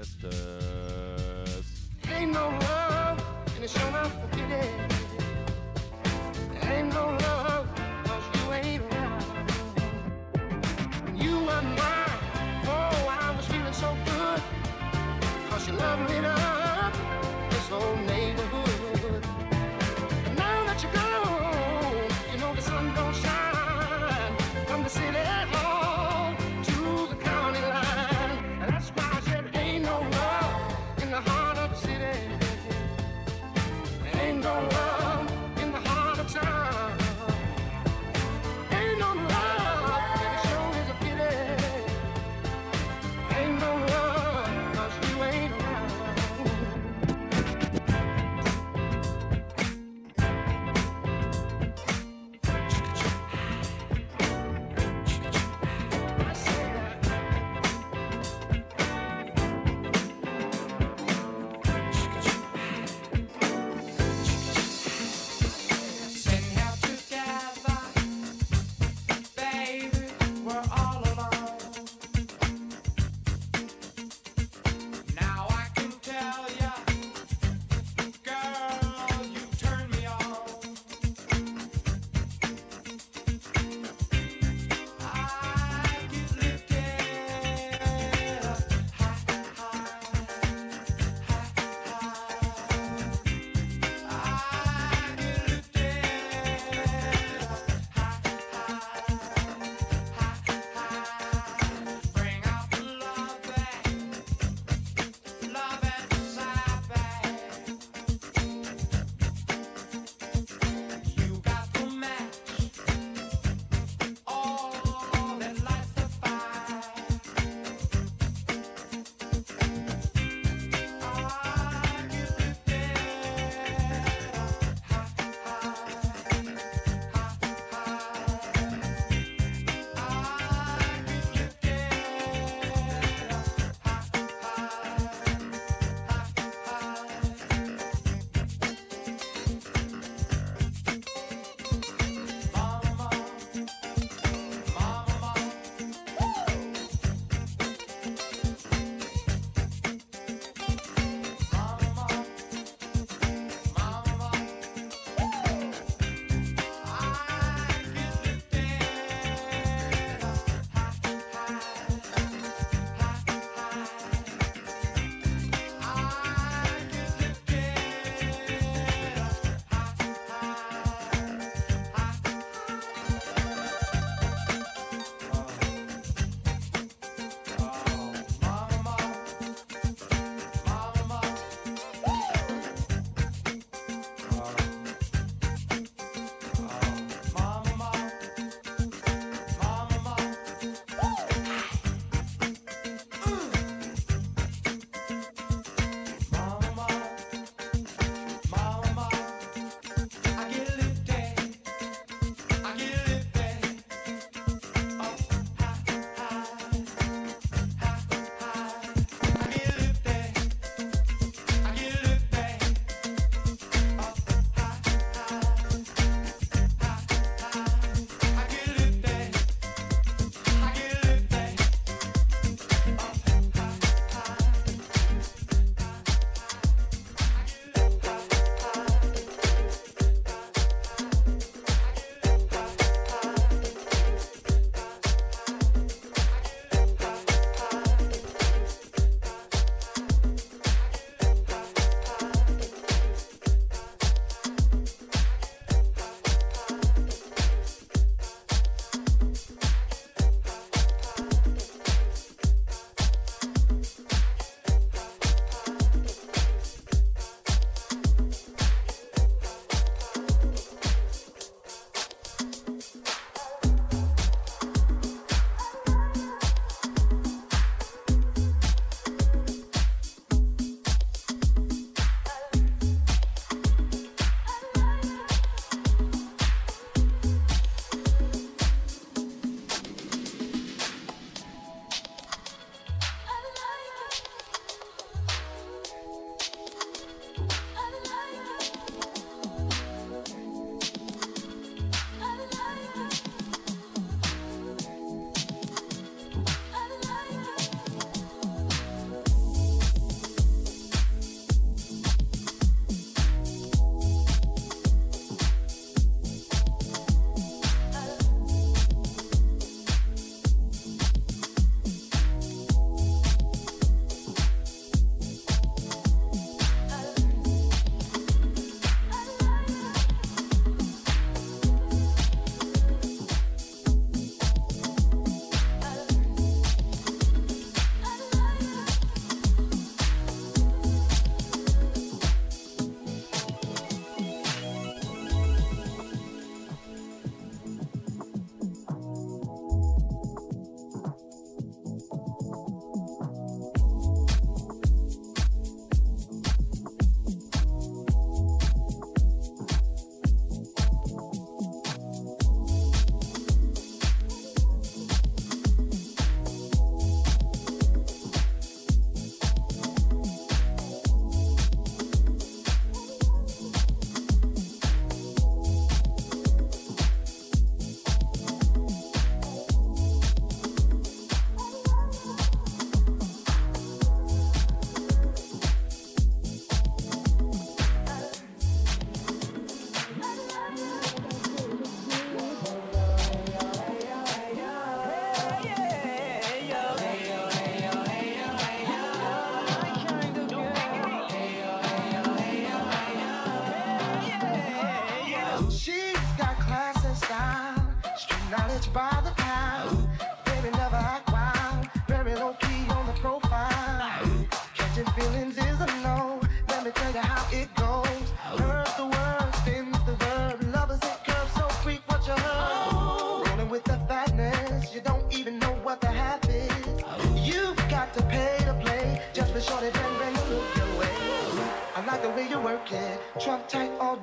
that's the uh, girl.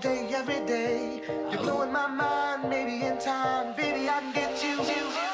day, every day. You're blowing my mind, maybe in time, baby, I can get you. you.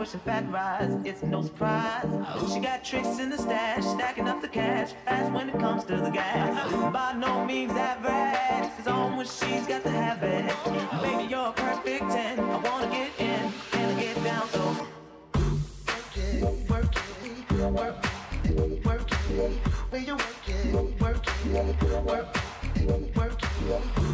Pushing fat rides, it's no surprise. She got tricks in the stash, stacking up the cash fast when it comes to the gas. By no means average, it's on when she's got to have it. Baby, you're a perfect 10. I wanna get in and get down, so. Work it, work it, work it, work it. Where you work it, work it, work it, work it.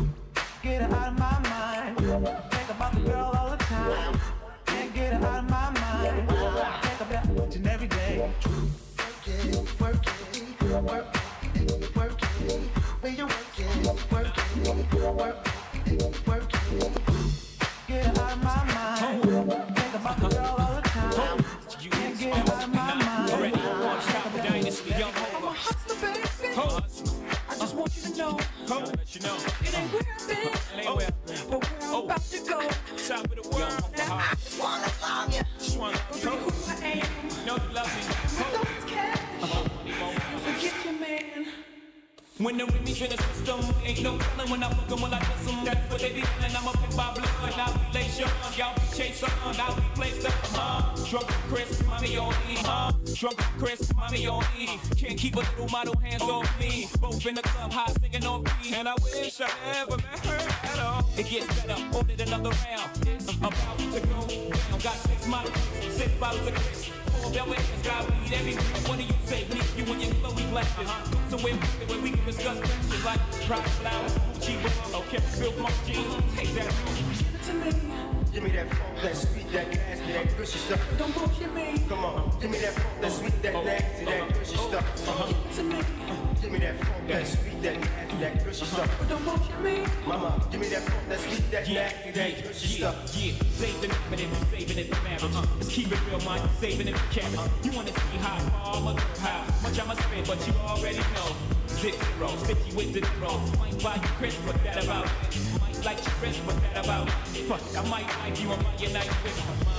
When they're with me in the system, ain't no telling when I fuck them, when I kiss them. That's what they be feeling. I'm a pick by blood, I'll be late show. Y'all be chase on, I'll be placed up, huh? Drunk Chris, mommy on E, huh? Drunk Chris, mommy on E. Can't keep a little model hands off me. Both in the club, high singing on me. And I wish I never met her at all. It gets better, ordered another round. It's about to go down. Got six models, six bottles of Chris. Four Belvedere, got weed everywhere. What do you say? Me, you and your Chloe Black. Uh-huh. Somewhere where we can discuss questions like private flowers, Gucci, okay, Bill Mark jeans. Take that. Give it to me. Give me that funk, that sweet, that nasty, that gushy stuff. Don't bullshit me. Come on, give me that funk, that sweet, that nasty, that gushy stuff. Uh-huh. Give it to me. Give me that funk, that sweet, that nasty, that gushy stuff. Don't bullshit me. Mama, give me that funk, that sweet, that nasty, that gushy stuff. Yeah, saving it, but it's saving it for marriage. Uh-huh. Keep it real, mind, saving it for cash. You wanna see how far I'm how much I'ma spend, but you already know zero. Sticky with the. Might buy you Chris, but that about it. Might like your Chris, but that about. Fuck, I might like you and buy your nice whip.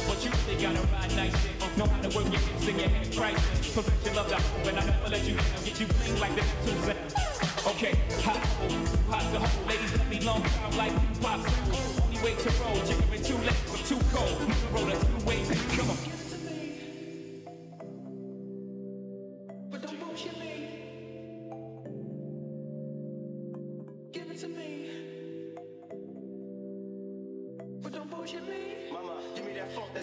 But you really gotta ride nice shit. Know how to work your hips and your head right. Perfect your love, and I never let you down. Get you clean like the two cents. Okay, hot, hot to hold. Ladies, let me long time like pop. Only way to roll, chicken too late, but too cold. Roll two ways, come on.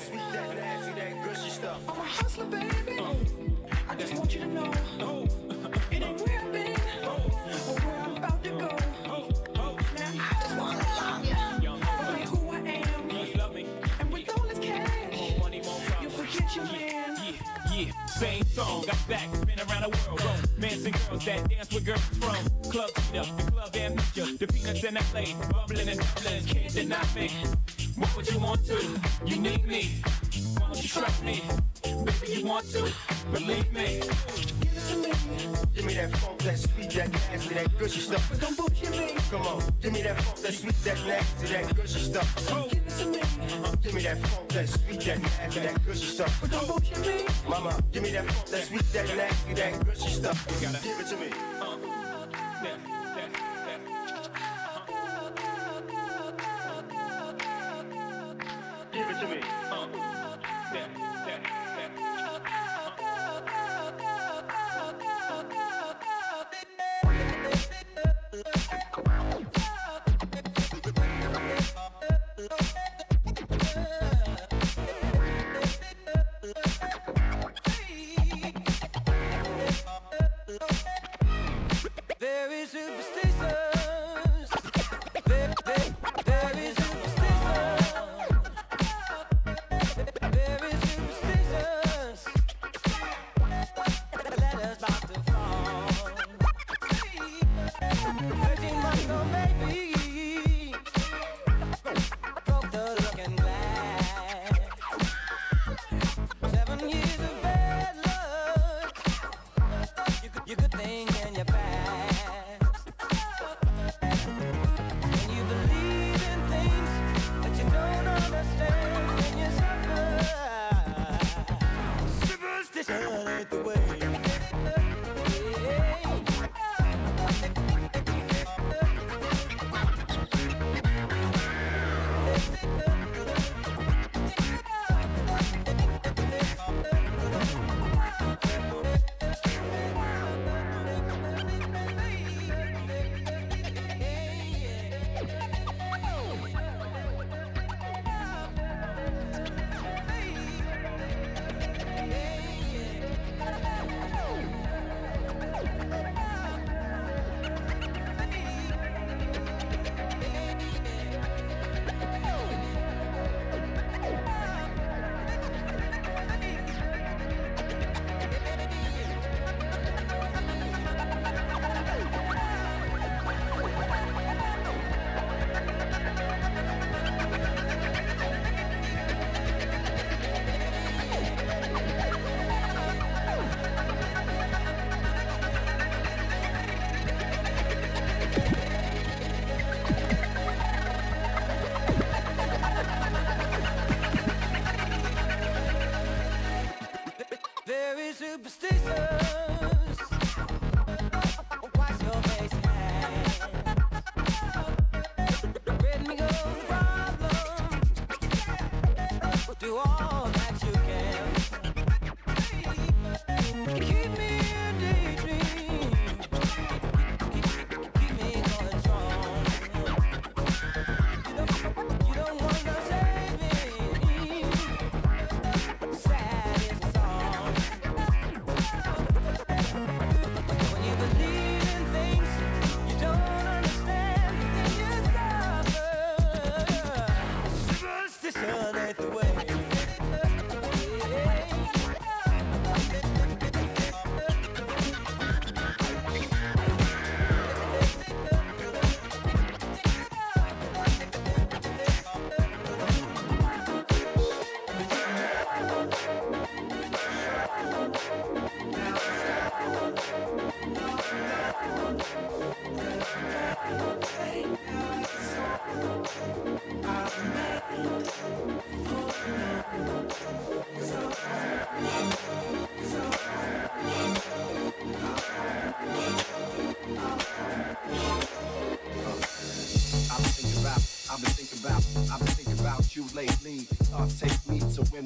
sweet, that nasty, that gushy stuff. I'm a hustler, baby. Uh. I just want you to know. Oh. It ain't where I've been, oh. where I'm about to go. Oh. Oh. Now I just wanna you. Love me who I am. Love me. And with all this cash, you forget Yeah. yeah, same song. got back, been around the world. Oh. And girls that dance with girls from Club Peter, the club amnesia, the peanuts in LA, bubbling and bubbling. Can't deny me. What would you want to? You need me. Won't you trust me? Baby, you want to? Believe me. Give it to me. Give me that funk, that sweet, that nasty, that gushy stuff. But don't bullshit me. Come on. Give me that funk, that sweet, that nasty, that gushy stuff. Give it to me. Give me that funk, that sweet, that nasty, that gushy stuff. But don't bullshit me. Mama, give me that funk, that sweet, that nasty, that gushy stuff. Give it to me.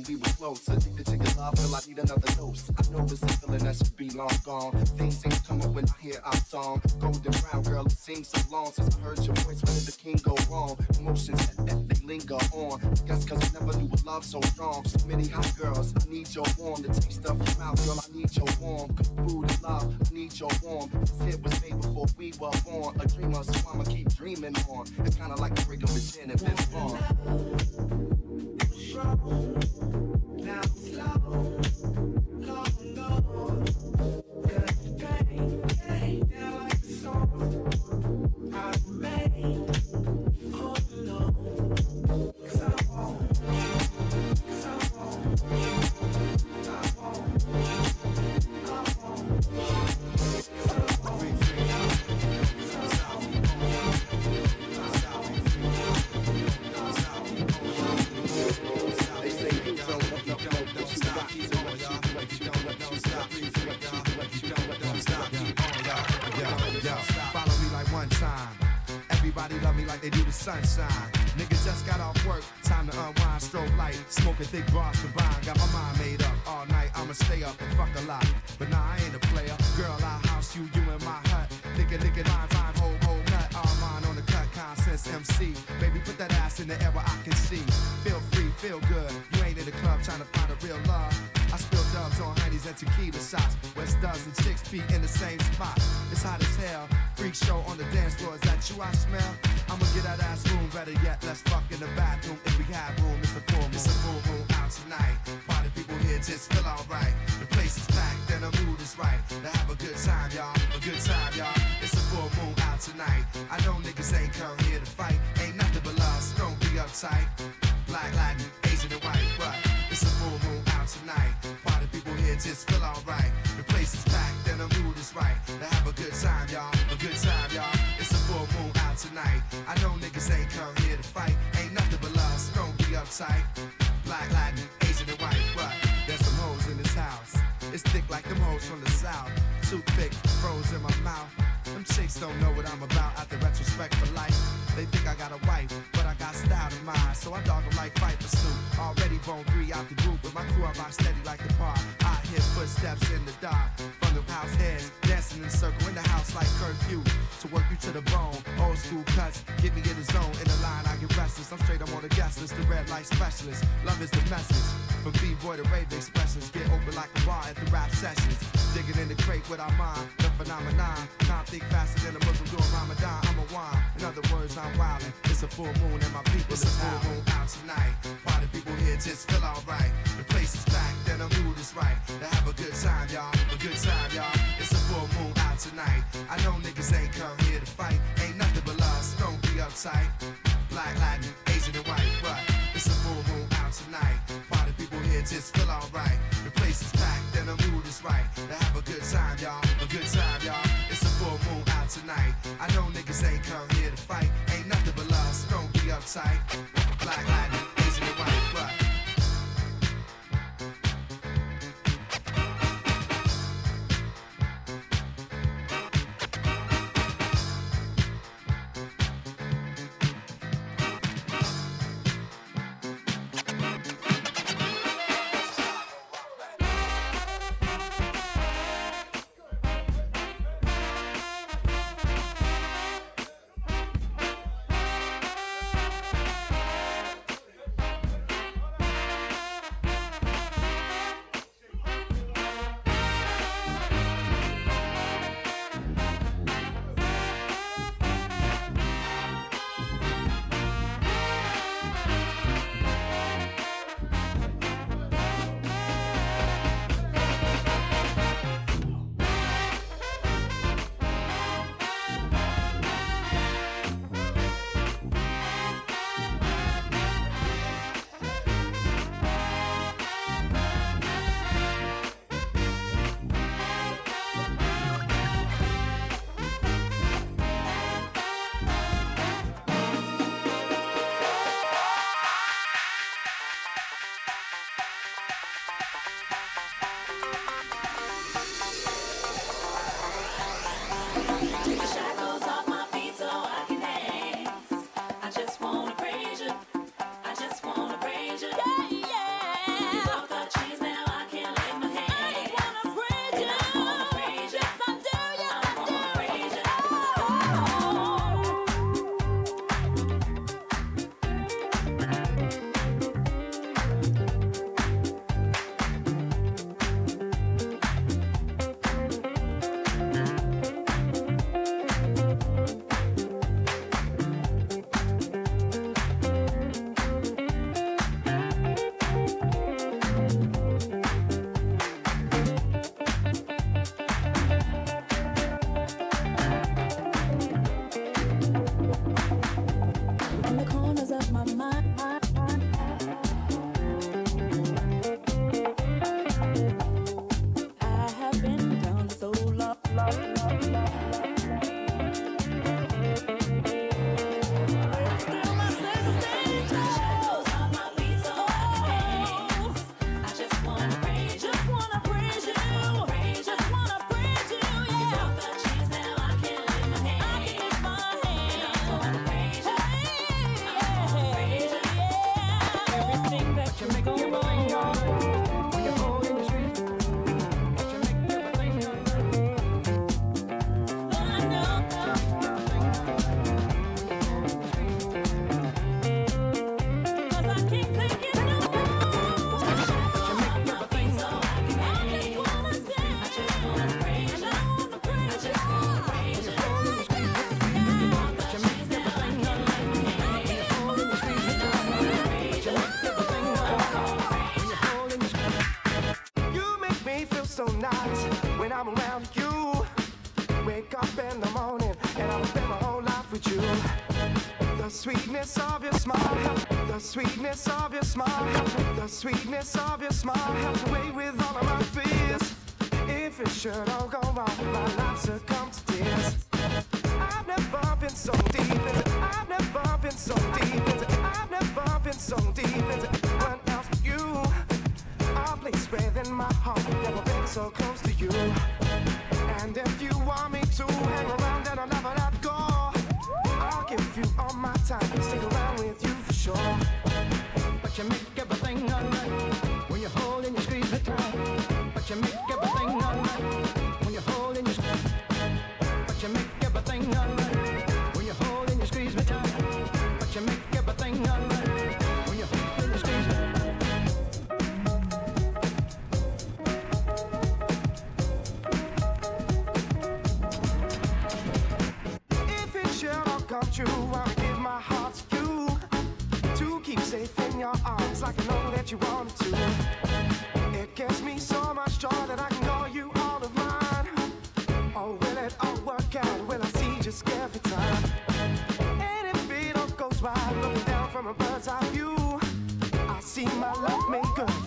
energy was slow. Touching the chicken love till I need another dose. I know it's a feeling that should be long gone. Things ain't coming when I hear our song. Golden brown girl, it seems so long since I heard your voice. When did the king go wrong? Emotions that, that they linger on. Guess cause I never knew a love so strong. So many so I'ma keep dreaming more. It's kinda like a break of the chin and then on. Trouble, slow, long. fuck in the bathroom if we have room. It's a full moon. It's a full room out tonight. Party people here just fill out toothpick froze in my mouth. Them chicks don't know what I'm about out the retrospect for life. They think I got a wife, but I got style in mind. So I dog them like fight Snoop. Already bone three out the group, but my crew I rock steady like the bar. I hear footsteps in the dark from the house heads, dancing in a circle in the house like curfew to work you to the bone. Old school cuts, get me in the zone. In the line, I get restless. I'm straight, I'm on the guest list. The red light specialist. Love is the message. From B-boy to rave expressions. Get open like a bar at the rap sessions. Digging in the crate with our mind. The phenomenon. Time think faster than a Muslim doing Ramadan. I'm a wine. In other words, I'm wildin'. It's a full moon and my people it's a full out. moon out tonight. Why the people here just feel alright. The place is packed and the mood is right. The appetite. Black Latin, Asian and white, but it's a full moon out tonight. Party people here just feel alright. The sweetness of your smile, the sweetness of your smile, the sweetness of your smile helps away with all of my fears. If it should all go wrong, my life succumbs to tears. I've never been so deep into, I've never been so deep into, I've never been so deep into anyone else but you. A place in my heart, never been so close to you. true. I would give my heart to you to keep safe in your arms like I know that you wanted to. It gives me so much joy that I can call you all of mine. Oh, will it all work out? Will I see just every time? And if it all goes right, looking down from a bird's eye view, I see my love maker.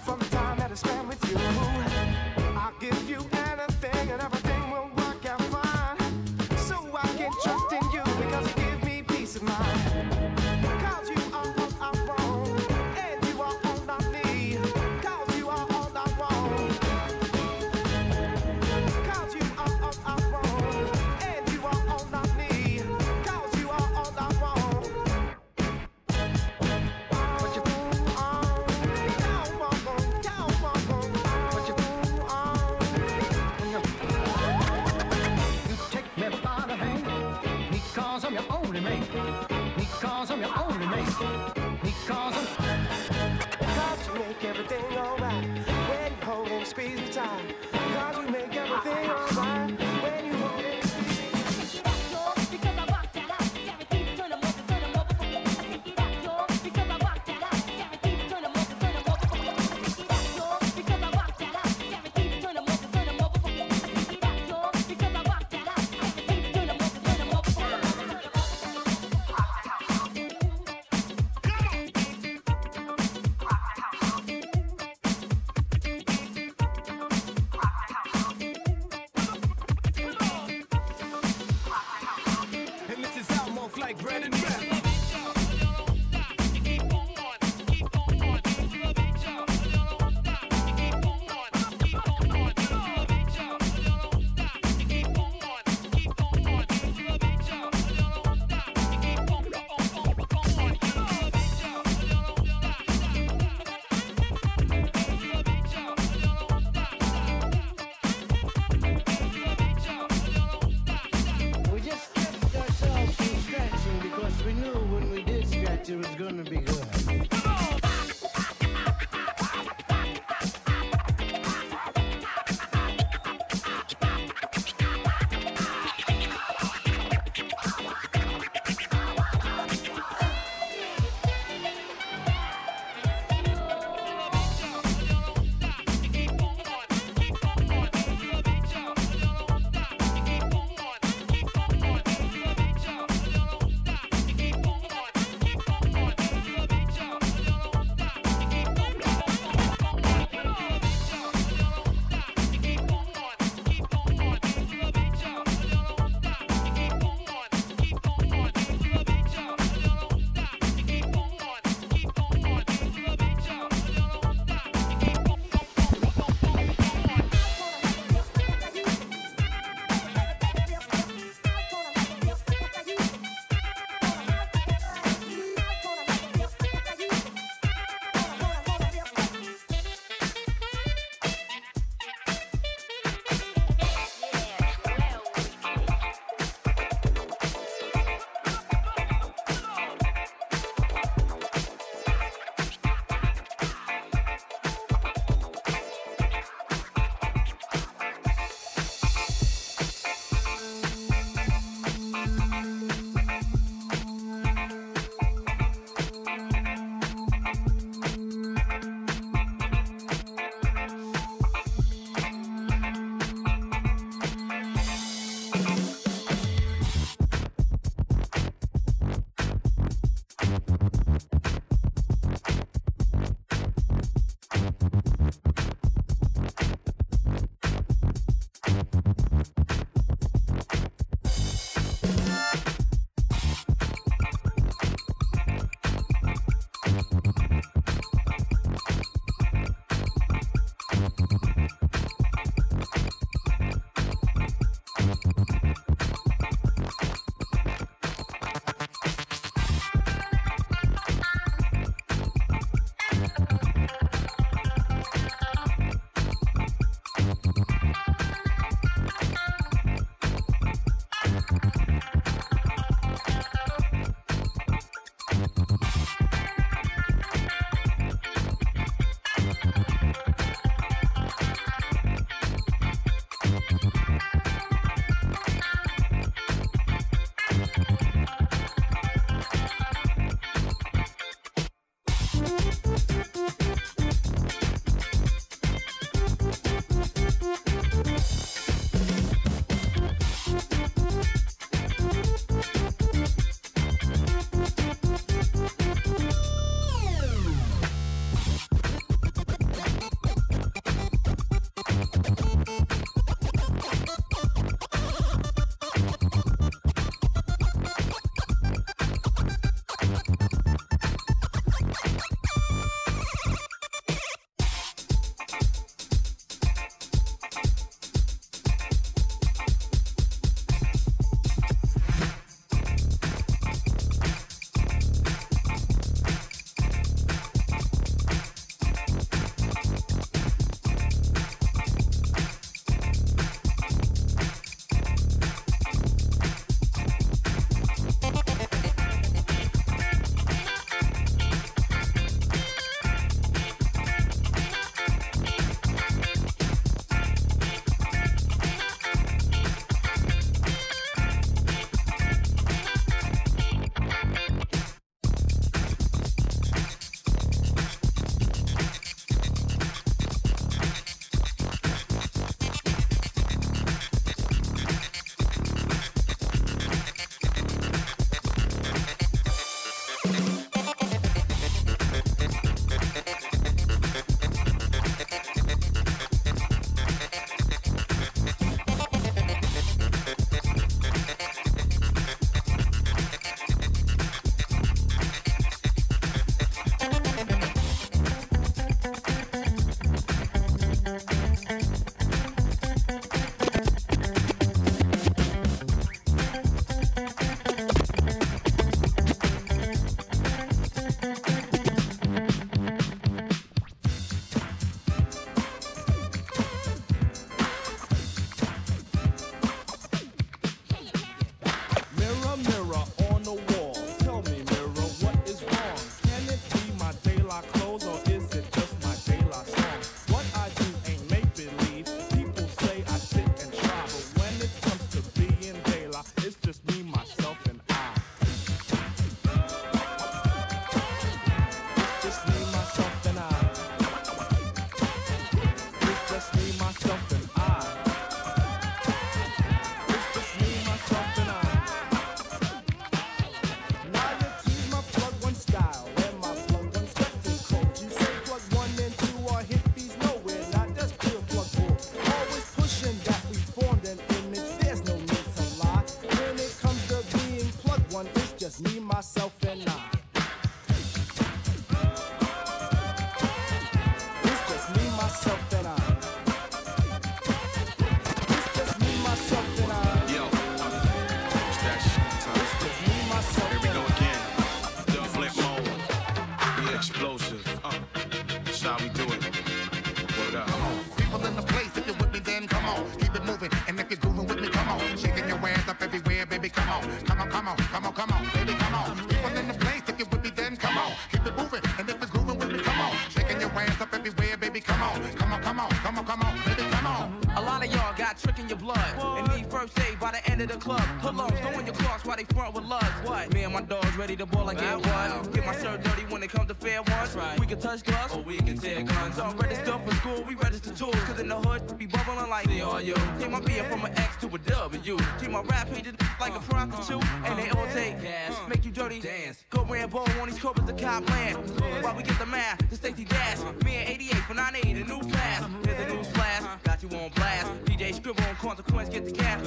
Pillows, go in your clocks while they front with lugs. What? Me and my dogs ready to ball again. What? Get my shirt dirty when it comes to fair ones. Right. We can touch gloves or we can tear guns. Don't register for school, we register tools. Cause in the hood, be bubbling like they are you. Take my beer from an X to a W. Treat my rap pages like a uh, prostitute. Uh, uh, and they all take gas. Make you dirty dance. Go Rambo on these covers the cop land. While we get the math, the safety dash. Me and 88 for 98, a new class. Here's the news flash. Got you on blast. DJ Scribble on consequence, get the cash.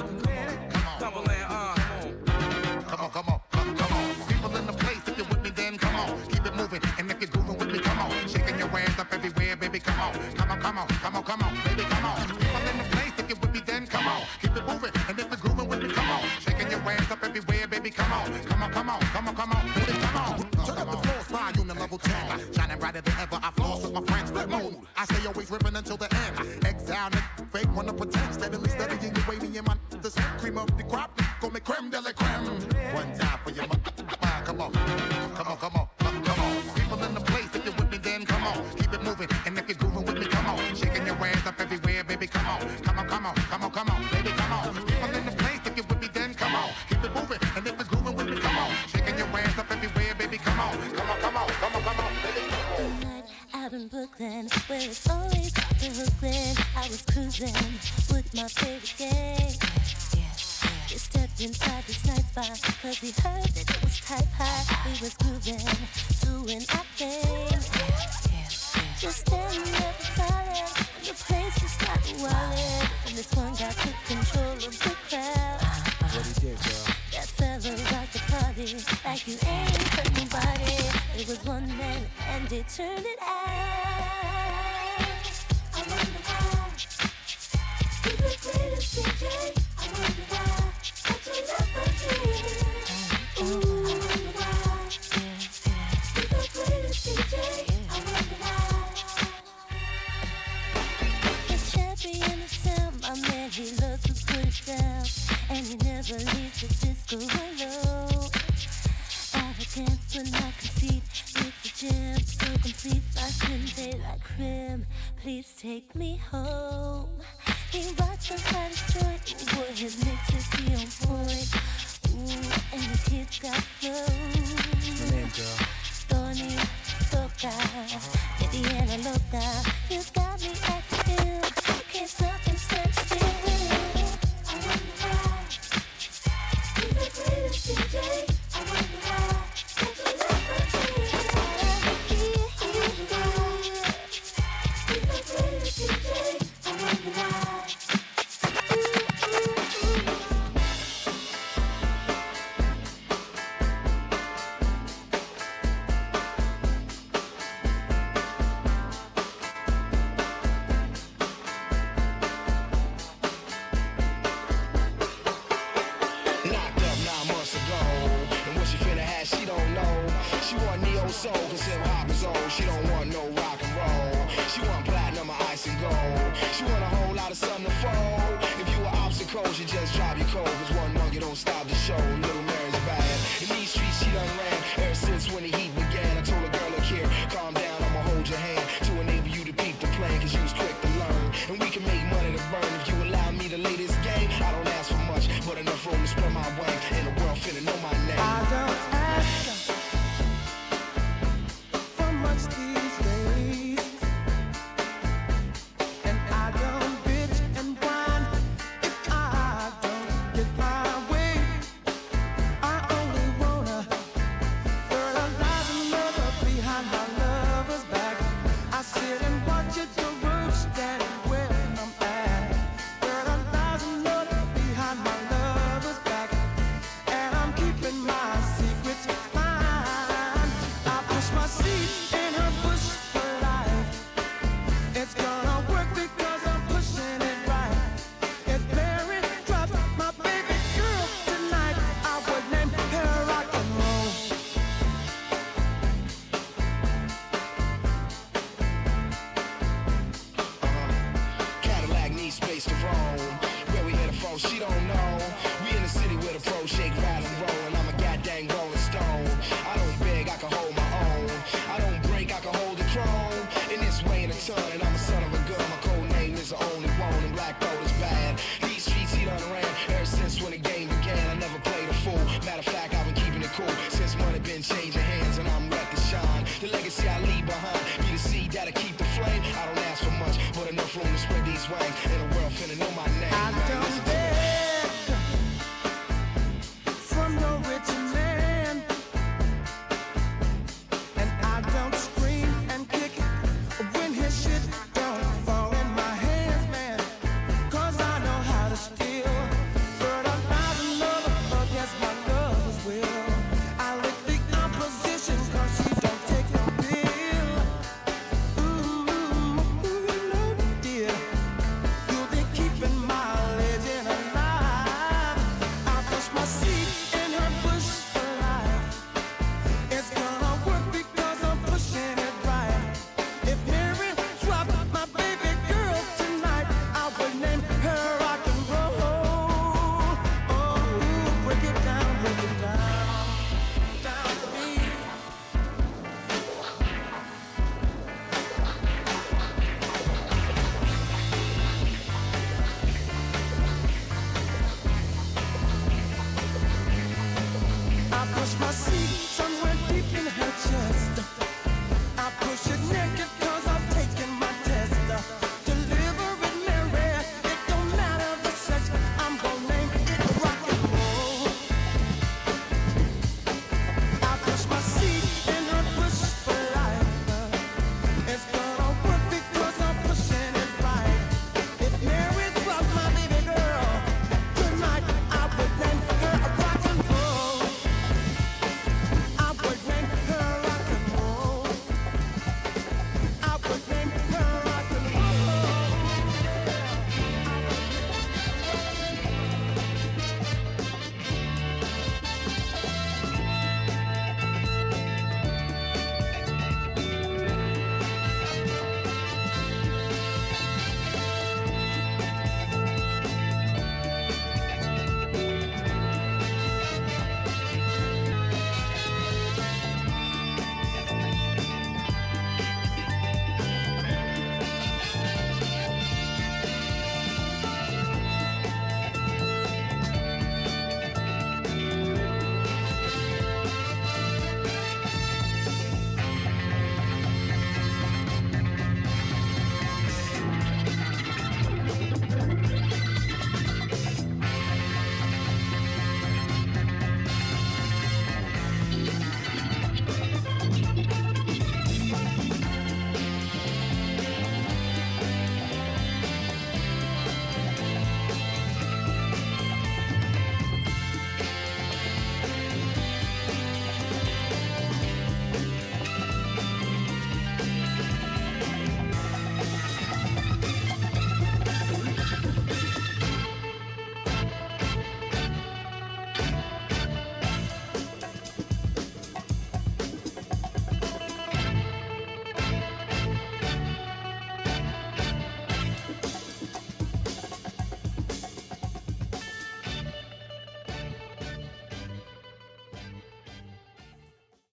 Come on, come on, come on, baby, come on, on. People in the place, if you're with me, then come on. Keep it moving. And if you're grooving with me, come on. Shaking your ass up everywhere, baby, come on. Come on, come on, come on, come on, baby, come on. Turn up the floor, spy unit level 10. Shining brighter than ever. I floss with my friends, in Brooklyn, where it's always the Brooklyn. I was cruising with my favorite gang. We stepped inside this night spot, cause we heard that it was type high. We was grooving, doing our thing. Just standing there silent, and the place just started wildin'. And this one guy took control of the crowd. What he did, girl? That fella rocked the party like you ain't hurt nobody. It was one man and he turned it out. She don't want no rock and roll. She want platinum or ice and gold. She want a whole lot of something to fold. If you were obstacles, you just drop your cold. Cause one monkey don't stop the show. swang. The world finna know my name. I don't